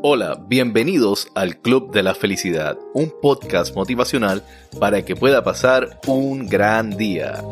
Hola, bienvenidos al Club de la Felicidad, un podcast motivacional para que pueda pasar un gran día.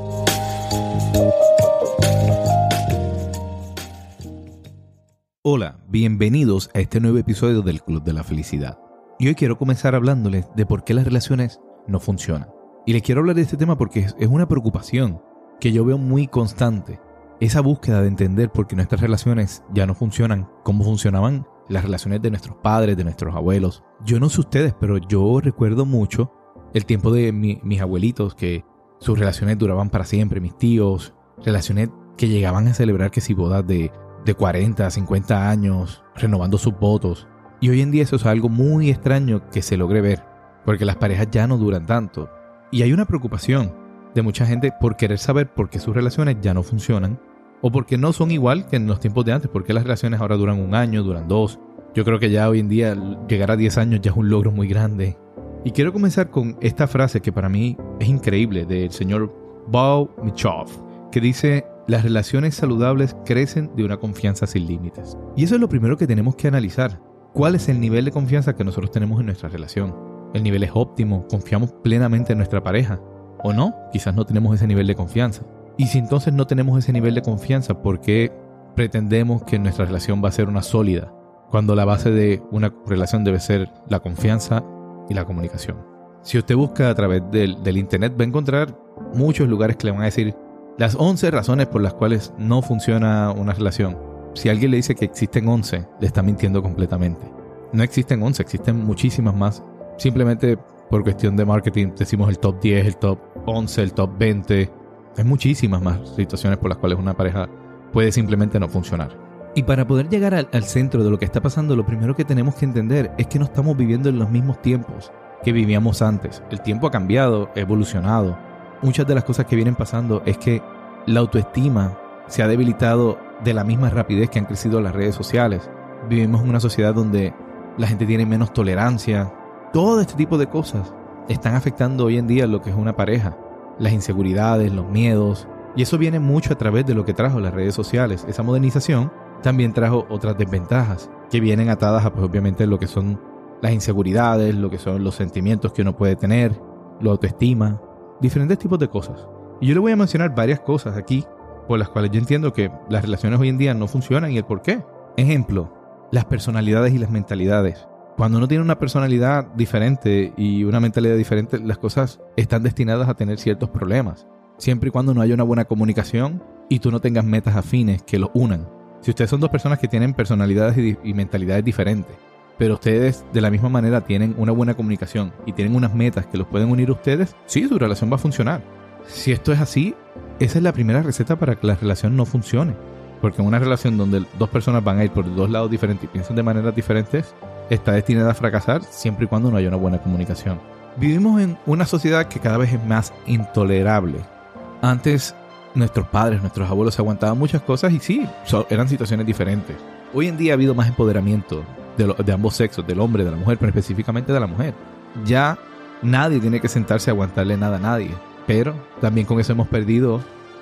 Hola, bienvenidos a este nuevo episodio del Club de la Felicidad. Y hoy quiero comenzar hablándoles de por qué las relaciones no funcionan. Y les quiero hablar de este tema porque es una preocupación que yo veo muy constante. Esa búsqueda de entender por qué nuestras relaciones ya no funcionan como funcionaban las relaciones de nuestros padres, de nuestros abuelos. Yo no sé ustedes, pero yo recuerdo mucho el tiempo de mis abuelitos, que sus relaciones duraban para siempre, mis tíos, relaciones que llegaban a celebrar que si bodas de de 40, 50 años renovando sus votos. Y hoy en día eso es algo muy extraño que se logre ver, porque las parejas ya no duran tanto. Y hay una preocupación de mucha gente por querer saber por qué sus relaciones ya no funcionan, o porque no son igual que en los tiempos de antes, porque las relaciones ahora duran un año, duran dos. Yo creo que ya hoy en día llegar a 10 años ya es un logro muy grande. Y quiero comenzar con esta frase que para mí es increíble del señor Bao Michov, que dice, las relaciones saludables crecen de una confianza sin límites. Y eso es lo primero que tenemos que analizar. ¿Cuál es el nivel de confianza que nosotros tenemos en nuestra relación? ¿El nivel es óptimo? ¿Confiamos plenamente en nuestra pareja? ¿O no? Quizás no tenemos ese nivel de confianza. Y si entonces no tenemos ese nivel de confianza, ¿por qué pretendemos que nuestra relación va a ser una sólida? Cuando la base de una relación debe ser la confianza y la comunicación. Si usted busca a través del, Internet va a encontrar muchos lugares que le van a decir las 11 razones por las cuales no funciona una relación. Si alguien le dice que existen 11, le está mintiendo completamente. No existen 11, existen muchísimas más. Simplemente por cuestión de marketing decimos el top 10, el top 11, el top 20. Hay muchísimas más situaciones por las cuales una pareja puede simplemente no funcionar. Y para poder llegar al, centro de lo que está pasando, lo primero que tenemos que entender es que no estamos viviendo en los mismos tiempos que vivíamos antes. El tiempo ha cambiado, evolucionado muchas de las cosas que vienen pasando es que la autoestima se ha debilitado de la misma rapidez que han crecido las redes sociales. Vivimos en una sociedad donde la gente tiene menos tolerancia. Todo este tipo de cosas están afectando hoy en día lo que es una pareja. Las inseguridades, los miedos. Y eso viene mucho a través de lo que trajo las redes sociales. Esa modernización también trajo otras desventajas que vienen atadas a pues obviamente lo que son las inseguridades, lo que son los sentimientos que uno puede tener, la autoestima, diferentes tipos de cosas. Y yo le voy a mencionar varias cosas aquí por las cuales yo entiendo que las relaciones hoy en día no funcionan y el por qué. Ejemplo, las personalidades y las mentalidades. Cuando uno tiene una personalidad diferente y una mentalidad diferente, las cosas están destinadas a tener ciertos problemas. Siempre y cuando no haya una buena comunicación y tú no tengas metas afines que los unan. Si ustedes son dos personas que tienen personalidades y, y mentalidades diferentes, pero ustedes de la misma manera tienen una buena comunicación y tienen unas metas que los pueden unir a ustedes, sí, su relación va a funcionar. Si esto es así, esa es la primera receta para que la relación no funcione. Porque en una relación donde dos personas van a ir por dos lados diferentes y piensan de maneras diferentes, está destinada a fracasar siempre y cuando no haya una buena comunicación. Vivimos en una sociedad que cada vez es más intolerable. Antes nuestros padres, nuestros abuelos aguantaban muchas cosas y sí, eran situaciones diferentes. Hoy en día ha habido más empoderamiento, de, ambos sexos, del hombre, de la mujer, pero específicamente de la mujer. Ya nadie tiene que sentarse a aguantarle nada a nadie. Pero también con eso hemos perdido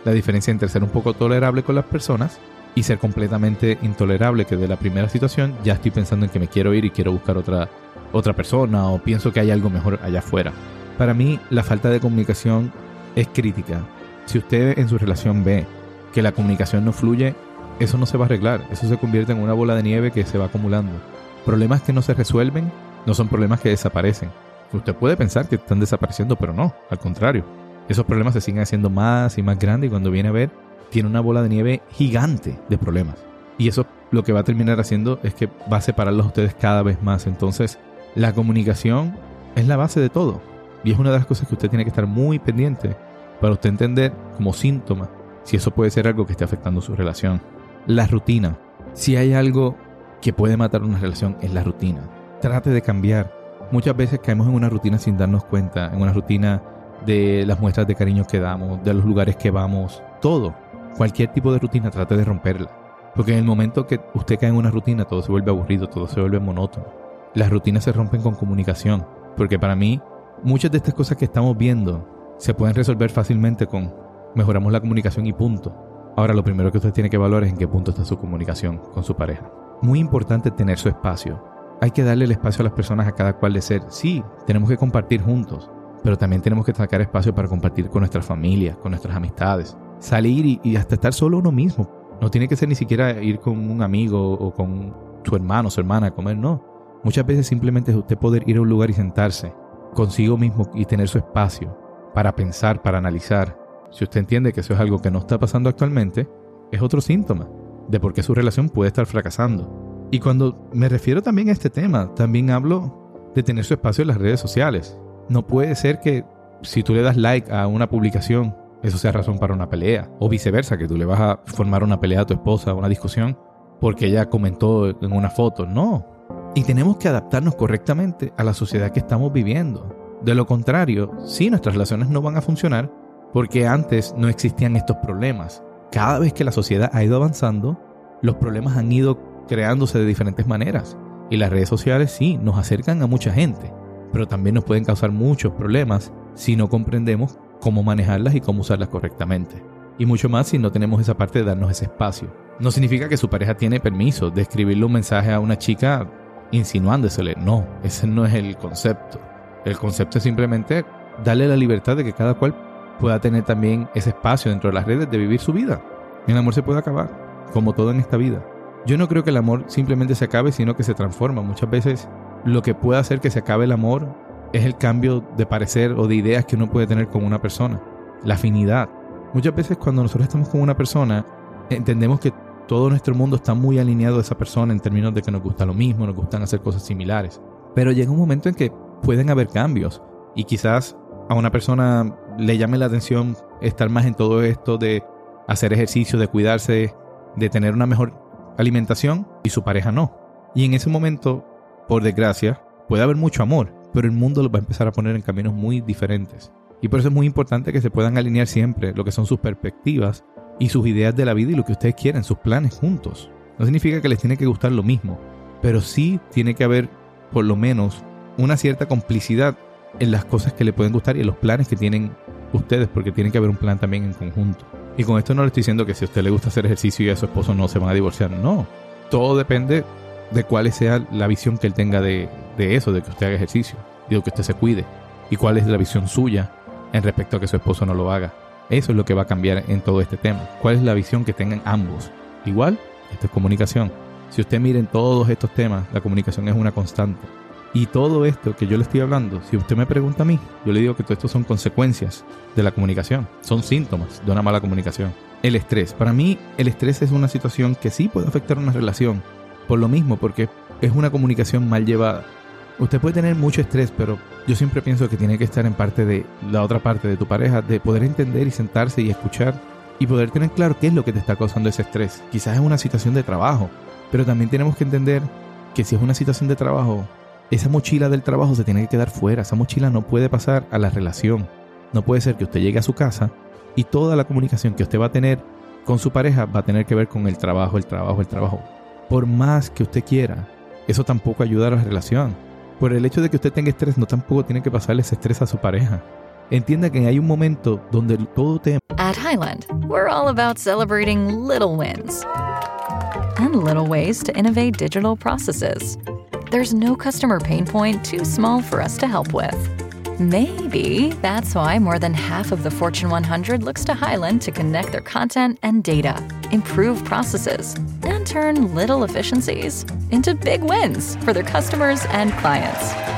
la diferencia entre ser un poco tolerable con las personas y ser completamente intolerable, que de la primera situación ya estoy pensando en que me quiero ir y quiero buscar otra, otra persona o pienso que hay algo mejor allá afuera. Para mí la falta de comunicación es crítica. Si usted en su relación ve que la comunicación no fluye, eso no se va a arreglar. Eso se convierte en una bola de nieve que se va acumulando. Problemas que no se resuelven no son problemas que desaparecen. Usted puede pensar que están desapareciendo, pero no, al contrario. Esos problemas se siguen haciendo más y más grandes y cuando viene a ver, tiene una bola de nieve gigante de problemas. Y eso lo que va a terminar haciendo es que va a separarlos a ustedes cada vez más. Entonces, la comunicación es la base de todo. Y es una de las cosas que usted tiene que estar muy pendiente para usted entender como síntoma si eso puede ser algo que esté afectando su relación. La rutina. Si hay algo que puede matar una relación es la rutina. Trate de cambiar. Muchas veces caemos en una rutina sin darnos cuenta, en una rutina de las muestras de cariño que damos, de los lugares que vamos, todo. Cualquier tipo de rutina trate de romperla. Porque en el momento que usted cae en una rutina todo se vuelve aburrido, todo se vuelve monótono. Las rutinas se rompen con comunicación. Porque para mí, muchas de estas cosas que estamos viendo se pueden resolver fácilmente con mejoramos la comunicación y punto. Ahora lo primero que usted tiene que evaluar es en qué punto está su comunicación con su pareja. Muy importante tener su espacio. Hay que darle el espacio a las personas a cada cual de ser. Sí, tenemos que compartir juntos, pero también tenemos que sacar espacio para compartir con nuestras familias, con nuestras amistades. Salir y, hasta estar solo uno mismo. No tiene que ser ni siquiera ir con un amigo o con su hermano su hermana a comer, no. Muchas veces simplemente es usted poder ir a un lugar y sentarse consigo mismo y tener su espacio para pensar, para analizar. Si usted entiende que eso es algo que no está pasando actualmente, es otro síntoma de por qué su relación puede estar fracasando. Y cuando me refiero también a este tema, también hablo de tener su espacio en las redes sociales. No puede ser que si tú le das like a una publicación, eso sea razón para una pelea. O viceversa, que tú le vas a formar una pelea a tu esposa, una discusión, porque ella comentó en una foto. No. Y tenemos que adaptarnos correctamente a la sociedad que estamos viviendo. De lo contrario, sí, nuestras relaciones no van a funcionar porque antes no existían estos problemas. Cada vez que la sociedad ha ido avanzando, los problemas han ido creándose de diferentes maneras. Y las redes sociales sí, nos acercan a mucha gente, pero también nos pueden causar muchos problemas si no comprendemos cómo manejarlas y cómo usarlas correctamente. Y mucho más si no tenemos esa parte de darnos ese espacio. No significa que su pareja tiene permiso de escribirle un mensaje a una chica insinuándosele. No, ese no es el concepto. El concepto es simplemente darle la libertad de que cada cual pueda tener también ese espacio dentro de las redes de vivir su vida. El amor se puede acabar, como todo en esta vida. Yo no creo que el amor simplemente se acabe, sino que se transforma. Muchas veces lo que puede hacer que se acabe el amor es el cambio de parecer o de ideas que uno puede tener con una persona. La afinidad. Muchas veces cuando nosotros estamos con una persona, entendemos que todo nuestro mundo está muy alineado a esa persona en términos de que nos gusta lo mismo, nos gustan hacer cosas similares. Pero llega un momento en que pueden haber cambios y quizás a una persona le llame la atención estar más en todo esto de hacer ejercicio, de cuidarse, de tener una mejor alimentación y su pareja no. Y en ese momento, por desgracia, puede haber mucho amor, pero el mundo lo va a empezar a poner en caminos muy diferentes. Y por eso es muy importante que se puedan alinear siempre lo que son sus perspectivas y sus ideas de la vida y lo que ustedes quieren, sus planes juntos. No significa que les tiene que gustar lo mismo, pero sí tiene que haber por lo menos una cierta complicidad en las cosas que le pueden gustar y en los planes que tienen ustedes, porque tiene que haber un plan también en conjunto. Y con esto no le estoy diciendo que si a usted le gusta hacer ejercicio y a su esposo no se van a divorciar, no. Todo depende de cuál sea la visión que él tenga de, de eso, de que usted haga ejercicio y de que usted se cuide. Y cuál es la visión suya en respecto a que su esposo no lo haga. Eso es lo que va a cambiar en todo este tema. ¿Cuál es la visión que tengan ambos? Igual, esto es comunicación. Si usted mira en todos estos temas, la comunicación es una constante. Y todo esto que yo le estoy hablando, si usted me pregunta a mí, yo le digo que todo esto son consecuencias de la comunicación, son síntomas de una mala comunicación. El estrés, para mí el estrés es una situación que sí puede afectar una relación, por lo mismo, porque es una comunicación mal llevada. Usted puede tener mucho estrés, pero yo siempre pienso que tiene que estar en parte de la otra parte de tu pareja, de poder entender y sentarse y escuchar y poder tener claro qué es lo que te está causando ese estrés. Quizás es una situación de trabajo, pero también tenemos que entender que si es una situación de trabajo, esa mochila del trabajo se tiene que quedar fuera. Esa mochila no puede pasar a la relación. No puede ser que usted llegue a su casa y toda la comunicación que usted va a tener con su pareja va a tener que ver con el trabajo, el trabajo, el trabajo. Por más que usted quiera, eso tampoco ayuda a la relación. Por el hecho de que usted tenga estrés, no tampoco tiene que pasarle ese estrés a su pareja. Entienda que hay un momento donde todo te... At Highland, we're all about celebrating little wins and little ways to innovate digital processes. There's no customer pain point too small for us to help with. Maybe that's why more than half of the Fortune 100 looks to Highland to connect their content and data, improve processes, and turn little efficiencies into big wins for their customers and clients.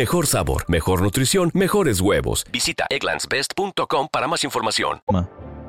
Mejor sabor, mejor nutrición, mejores huevos. Visita egglandsbest.com para más información.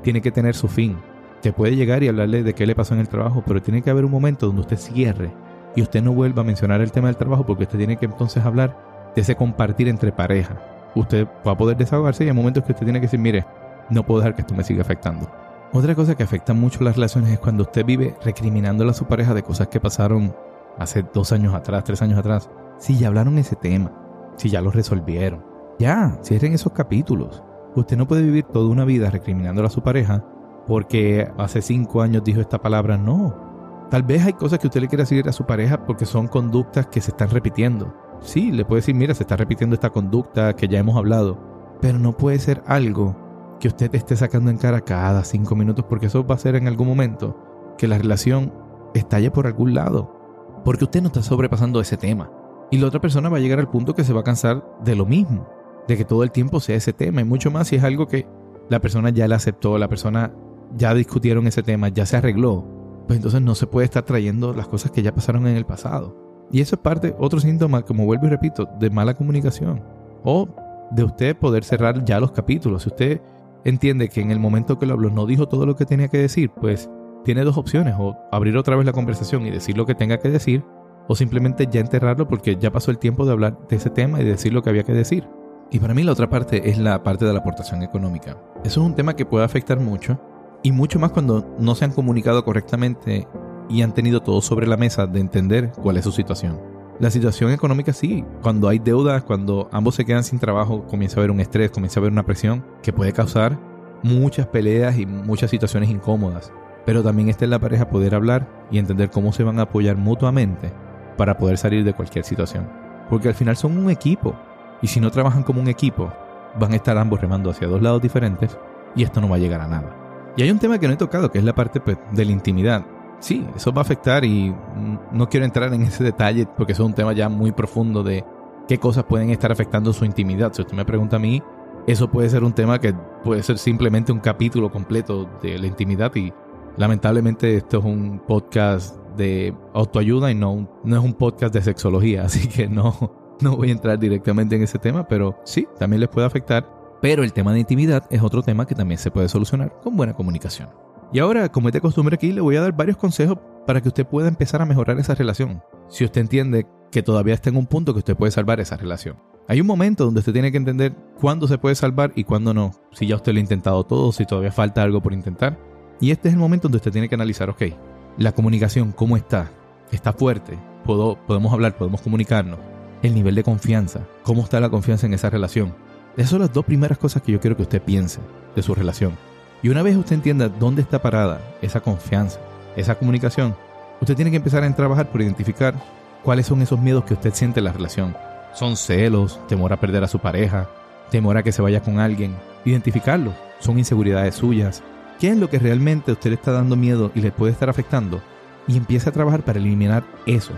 Tiene que tener su fin. Te puede llegar y hablarle de qué le pasó en el trabajo, pero tiene que haber un momento donde usted cierre y usted no vuelva a mencionar el tema del trabajo porque usted tiene que entonces hablar de ese compartir entre pareja. Usted va a poder desahogarse y hay momentos que usted tiene que decir, mire, no puedo dejar que esto me siga afectando. Otra cosa que afecta mucho las relaciones es cuando usted vive recriminándole a su pareja de cosas que pasaron hace dos años atrás, tres años atrás. Si ya hablaron ese tema, si ya lo resolvieron. Ya, cierren esos capítulos. Usted no puede vivir toda una vida recriminándole a su pareja porque hace cinco años dijo esta palabra. No. Tal vez hay cosas que usted le quiere decir a su pareja porque son conductas que se están repitiendo. Sí, le puede decir, mira, se está repitiendo esta conducta que ya hemos hablado. Pero no puede ser algo que usted esté sacando en cara cada cinco minutos porque eso va a ser en algún momento que la relación estalle por algún lado. Porque usted no está sobrepasando ese tema. Y la otra persona va a llegar al punto que se va a cansar de lo mismo, de que todo el tiempo sea ese tema y mucho más si es algo que la persona ya le aceptó, la persona ya discutieron ese tema, ya se arregló, pues entonces no se puede estar trayendo las cosas que ya pasaron en el pasado. Y eso es parte, otro síntoma, como vuelvo y repito, de mala comunicación. O de usted poder cerrar ya los capítulos. Si usted entiende que en el momento que lo habló no dijo todo lo que tenía que decir, pues tiene dos opciones, o abrir otra vez la conversación y decir lo que tenga que decir, o simplemente ya enterrarlo porque ya pasó el tiempo de hablar de ese tema y de decir lo que había que decir. Y para mí la otra parte es la parte de la aportación económica. Eso es un tema que puede afectar mucho y mucho más cuando no se han comunicado correctamente y han tenido todo sobre la mesa de entender cuál es su situación. La situación económica sí, cuando hay deudas, cuando ambos se quedan sin trabajo, comienza a haber un estrés, comienza a haber una presión que puede causar muchas peleas y muchas situaciones incómodas. Pero también está en la pareja poder hablar y entender cómo se van a apoyar mutuamente para poder salir de cualquier situación. Porque al final son un equipo. Y si no trabajan como un equipo, van a estar ambos remando hacia dos lados diferentes y esto no va a llegar a nada. Y hay un tema que no he tocado, que es la parte pues, de la intimidad. Sí, eso va a afectar y no quiero entrar en ese detalle porque eso es un tema ya muy profundo de qué cosas pueden estar afectando su intimidad. Si usted me pregunta a mí, eso puede ser un tema que puede ser simplemente un capítulo completo de la intimidad y lamentablemente esto es un podcast de autoayuda y no, no es un podcast de sexología, así que no, no voy a entrar directamente en ese tema, pero sí, también les puede afectar. Pero el tema de intimidad es otro tema que también se puede solucionar con buena comunicación. Y ahora, como es de costumbre aquí, le voy a dar varios consejos para que usted pueda empezar a mejorar esa relación. Si usted entiende que todavía está en un punto que usted puede salvar esa relación. Hay un momento donde usted tiene que entender cuándo se puede salvar y cuándo no. Si ya usted lo ha intentado todo, si todavía falta algo por intentar. Y este es el momento donde usted tiene que analizar, ok, la comunicación, ¿cómo está? ¿Está fuerte? ¿Puedo, podemos hablar, podemos comunicarnos. El nivel de confianza, ¿cómo está la confianza en esa relación? Esas son las dos primeras cosas que yo quiero que usted piense de su relación. Y una vez usted entienda dónde está parada esa confianza, esa comunicación, usted tiene que empezar a trabajar por identificar cuáles son esos miedos que usted siente en la relación. Son celos, temor a perder a su pareja, temor a que se vaya con alguien. Identificarlos. Son inseguridades suyas, qué es lo que realmente a usted le está dando miedo y le puede estar afectando y empiece a trabajar para eliminar eso.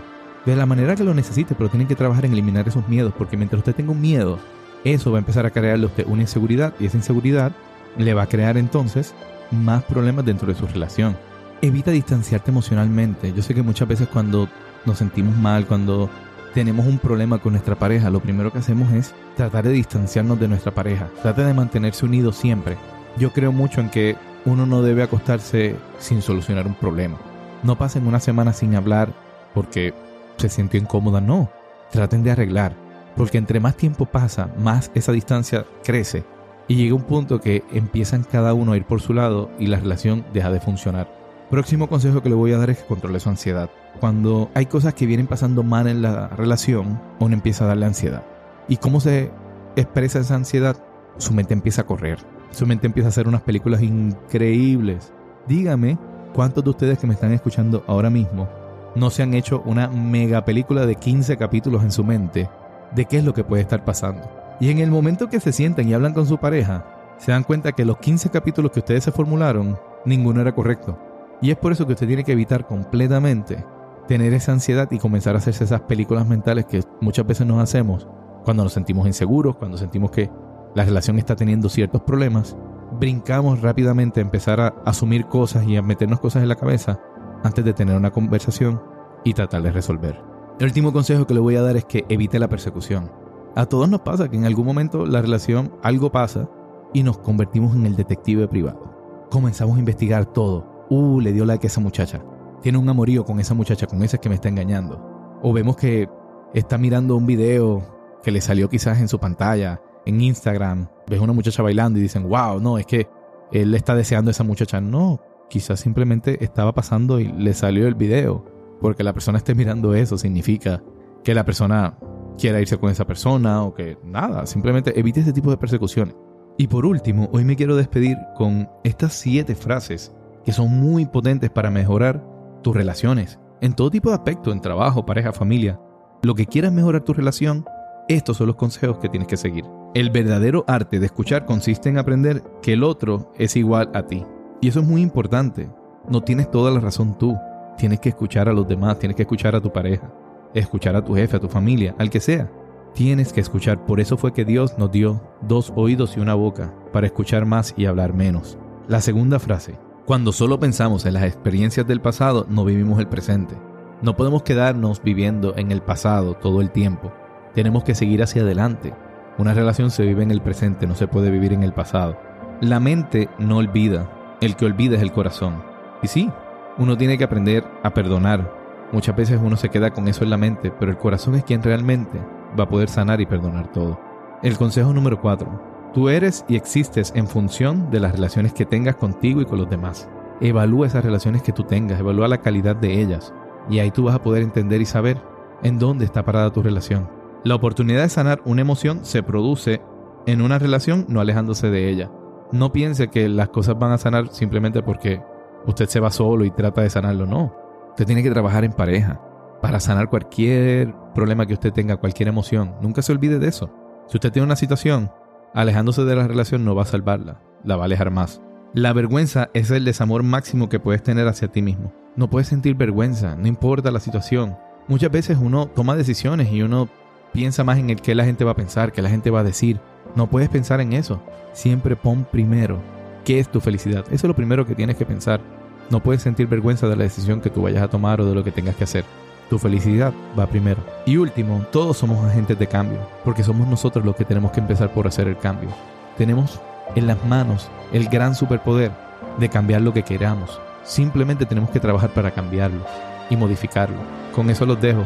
De la manera que lo necesite, pero tiene que trabajar en eliminar esos miedos, porque mientras usted tenga un miedo, eso va a empezar a crearle a usted una inseguridad y esa inseguridad le va a crear entonces más problemas dentro de su relación. Evita distanciarte emocionalmente. Yo sé que muchas veces cuando nos sentimos mal, cuando tenemos un problema con nuestra pareja, lo primero que hacemos es tratar de distanciarnos de nuestra pareja. Trate de mantenerse unido siempre. Yo creo mucho en que uno no debe acostarse sin solucionar un problema. No pasen una semana sin hablar porque se sintió incómoda, no. Traten de arreglar, porque entre más tiempo pasa, más esa distancia crece y llega un punto que empiezan cada uno a ir por su lado y la relación deja de funcionar. Próximo consejo que le voy a dar es que controle su ansiedad. Cuando hay cosas que vienen pasando mal en la relación, uno empieza a darle ansiedad. ¿Y cómo se expresa esa ansiedad, su mente empieza a correr. Su mente empieza a hacer unas películas increíbles. Dígame cuántos de ustedes que me están escuchando ahora mismo no se han hecho una mega película de 15 capítulos en su mente de qué es lo que puede estar pasando. Y en el momento que se sientan y hablan con su pareja, se dan cuenta que los 15 capítulos que ustedes se formularon, ninguno era correcto. Y es por eso que usted tiene que evitar completamente tener esa ansiedad y comenzar a hacerse esas películas mentales que muchas veces nos hacemos cuando nos sentimos inseguros, cuando sentimos que la relación está teniendo ciertos problemas, brincamos rápidamente a empezar a asumir cosas y a meternos cosas en la cabeza antes de tener una conversación y tratar de resolver. El último consejo que le voy a dar es que evite la persecución. A todos nos pasa que en algún momento la relación algo pasa y nos convertimos en el detective privado. Comenzamos a investigar todo. Uh, le dio like a esa muchacha tiene un amorío con esa muchacha, con esa que me está engañando. O vemos que está mirando un video que le salió quizás en su pantalla, en Instagram, ves una muchacha bailando y dicen, wow, no, es que él está deseando a esa muchacha. No, quizás simplemente estaba pasando y le salió el video. Porque la persona esté mirando eso significa que la persona quiera irse con esa persona o que nada, simplemente evite ese tipo de persecuciones. Y por último, hoy me quiero despedir con estas siete frases que son muy potentes para mejorar tus relaciones, en todo tipo de aspectos, en trabajo, pareja, familia. Lo que quieras mejorar tu relación, estos son los consejos que tienes que seguir. El verdadero arte de escuchar consiste en aprender que el otro es igual a ti. Y eso es muy importante. No tienes toda la razón tú. Tienes que escuchar a los demás, tienes que escuchar a tu pareja, escuchar a tu jefe, a tu familia, al que sea. Tienes que escuchar. Por eso fue que Dios nos dio dos oídos y una boca, para escuchar más y hablar menos. La segunda frase, cuando solo pensamos en las experiencias del pasado, no vivimos el presente. No podemos quedarnos viviendo en el pasado todo el tiempo. Tenemos que seguir hacia adelante. Una relación se vive en el presente, no se puede vivir en el pasado. La mente no olvida, el que olvida es el corazón. Y sí, uno tiene que aprender a perdonar. Muchas veces uno se queda con eso en la mente, pero el corazón es quien realmente va a poder sanar y perdonar todo. El consejo número 4. Tú eres y existes en función de las relaciones que tengas contigo y con los demás. Evalúa esas relaciones que tú tengas, evalúa la calidad de ellas. Y ahí tú vas a poder entender y saber en dónde está parada tu relación. La oportunidad de sanar una emoción se produce en una relación no alejándose de ella. No piense que las cosas van a sanar simplemente porque usted se va solo y trata de sanarlo. No. Usted tiene que trabajar en pareja para sanar cualquier problema que usted tenga, cualquier emoción. Nunca se olvide de eso. Si usted tiene una situación Alejándose de la relación no va a salvarla, la va a alejar más. La vergüenza es el desamor máximo que puedes tener hacia ti mismo. No puedes sentir vergüenza, no importa la situación. Muchas veces uno toma decisiones y uno piensa más en el que la gente va a pensar, que la gente va a decir. No puedes pensar en eso. Siempre pon primero qué es tu felicidad. Eso es lo primero que tienes que pensar. No puedes sentir vergüenza de la decisión que tú vayas a tomar o de lo que tengas que hacer. Tu felicidad va primero. Y último, todos somos agentes de cambio, porque somos nosotros los que tenemos que empezar por hacer el cambio. Tenemos en las manos el gran superpoder de cambiar lo que queramos. Simplemente tenemos que trabajar para cambiarlo y modificarlo. Con eso los dejo.